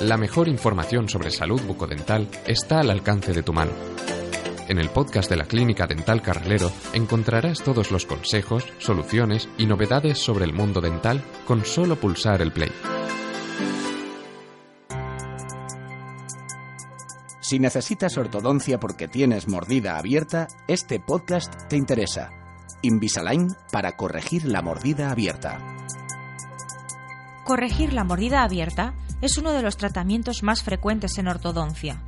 la mejor información sobre salud bucodental está al alcance de tu mano. En el podcast de la Clínica Dental Carrilero encontrarás todos los consejos, soluciones y novedades sobre el mundo dental con solo pulsar el play. Si necesitas ortodoncia porque tienes mordida abierta, este podcast te interesa. Invisalign para corregir la mordida abierta. Corregir la mordida abierta es uno de los tratamientos más frecuentes en ortodoncia.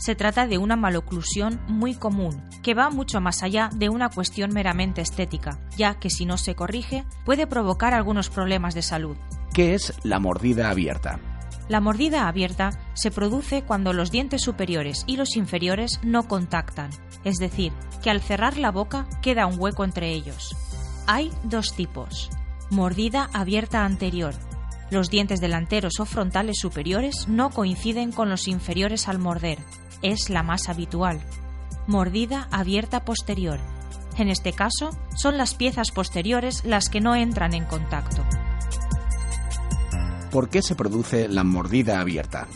Se trata de una maloclusión muy común, que va mucho más allá de una cuestión meramente estética, ya que si no se corrige puede provocar algunos problemas de salud. ¿Qué es la mordida abierta? La mordida abierta se produce cuando los dientes superiores y los inferiores no contactan, es decir, que al cerrar la boca queda un hueco entre ellos. Hay dos tipos. Mordida abierta anterior, los dientes delanteros o frontales superiores no coinciden con los inferiores al morder. Es la más habitual. Mordida abierta posterior. En este caso, son las piezas posteriores las que no entran en contacto. ¿Por qué se produce la mordida abierta?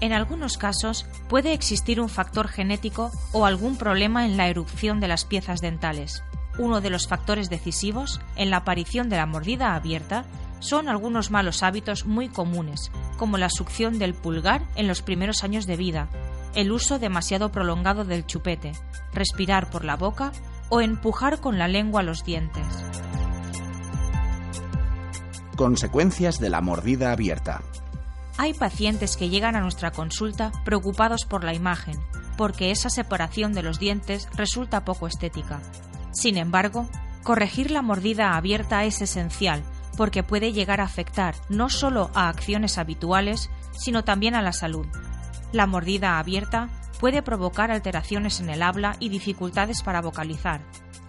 En algunos casos puede existir un factor genético o algún problema en la erupción de las piezas dentales. Uno de los factores decisivos en la aparición de la mordida abierta son algunos malos hábitos muy comunes, como la succión del pulgar en los primeros años de vida, el uso demasiado prolongado del chupete, respirar por la boca o empujar con la lengua los dientes. Consecuencias de la mordida abierta. Hay pacientes que llegan a nuestra consulta preocupados por la imagen, porque esa separación de los dientes resulta poco estética. Sin embargo, corregir la mordida abierta es esencial porque puede llegar a afectar no solo a acciones habituales, sino también a la salud. La mordida abierta puede provocar alteraciones en el habla y dificultades para vocalizar.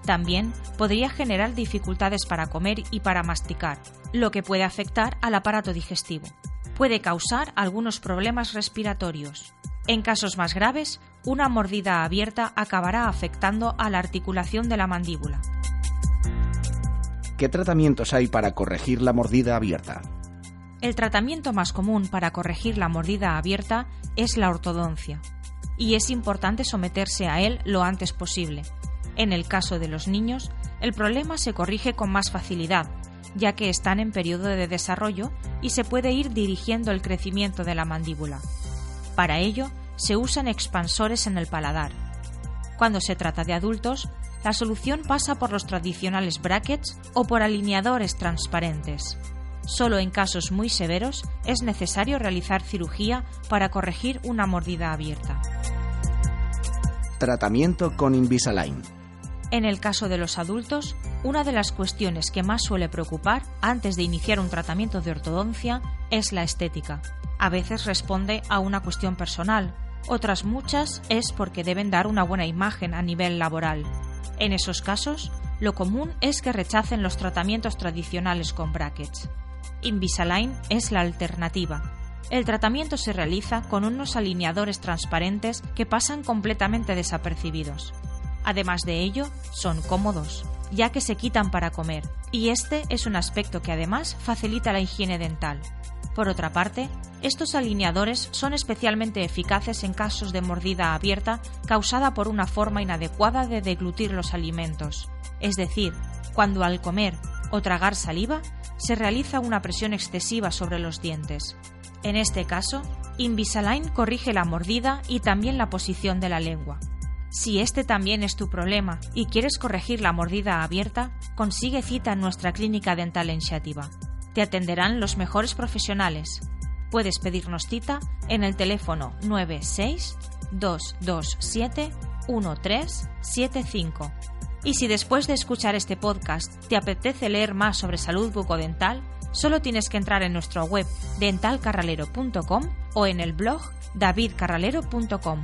También podría generar dificultades para comer y para masticar, lo que puede afectar al aparato digestivo. Puede causar algunos problemas respiratorios. En casos más graves, una mordida abierta acabará afectando a la articulación de la mandíbula. ¿Qué tratamientos hay para corregir la mordida abierta? El tratamiento más común para corregir la mordida abierta es la ortodoncia, y es importante someterse a él lo antes posible. En el caso de los niños, el problema se corrige con más facilidad, ya que están en periodo de desarrollo y se puede ir dirigiendo el crecimiento de la mandíbula. Para ello, se usan expansores en el paladar. Cuando se trata de adultos, la solución pasa por los tradicionales brackets o por alineadores transparentes. Solo en casos muy severos es necesario realizar cirugía para corregir una mordida abierta. Tratamiento con Invisalign. En el caso de los adultos, una de las cuestiones que más suele preocupar antes de iniciar un tratamiento de ortodoncia es la estética. A veces responde a una cuestión personal, otras muchas es porque deben dar una buena imagen a nivel laboral. En esos casos, lo común es que rechacen los tratamientos tradicionales con brackets. Invisalign es la alternativa. El tratamiento se realiza con unos alineadores transparentes que pasan completamente desapercibidos. Además de ello, son cómodos, ya que se quitan para comer, y este es un aspecto que además facilita la higiene dental. Por otra parte, estos alineadores son especialmente eficaces en casos de mordida abierta causada por una forma inadecuada de deglutir los alimentos, es decir, cuando al comer o tragar saliva se realiza una presión excesiva sobre los dientes. En este caso, Invisalign corrige la mordida y también la posición de la lengua. Si este también es tu problema y quieres corregir la mordida abierta, consigue cita en nuestra clínica dental en Shativa. Te atenderán los mejores profesionales. Puedes pedirnos cita en el teléfono 96 227 1375. Y si después de escuchar este podcast te apetece leer más sobre salud bucodental, Solo tienes que entrar en nuestra web dentalcarralero.com o en el blog davidcarralero.com.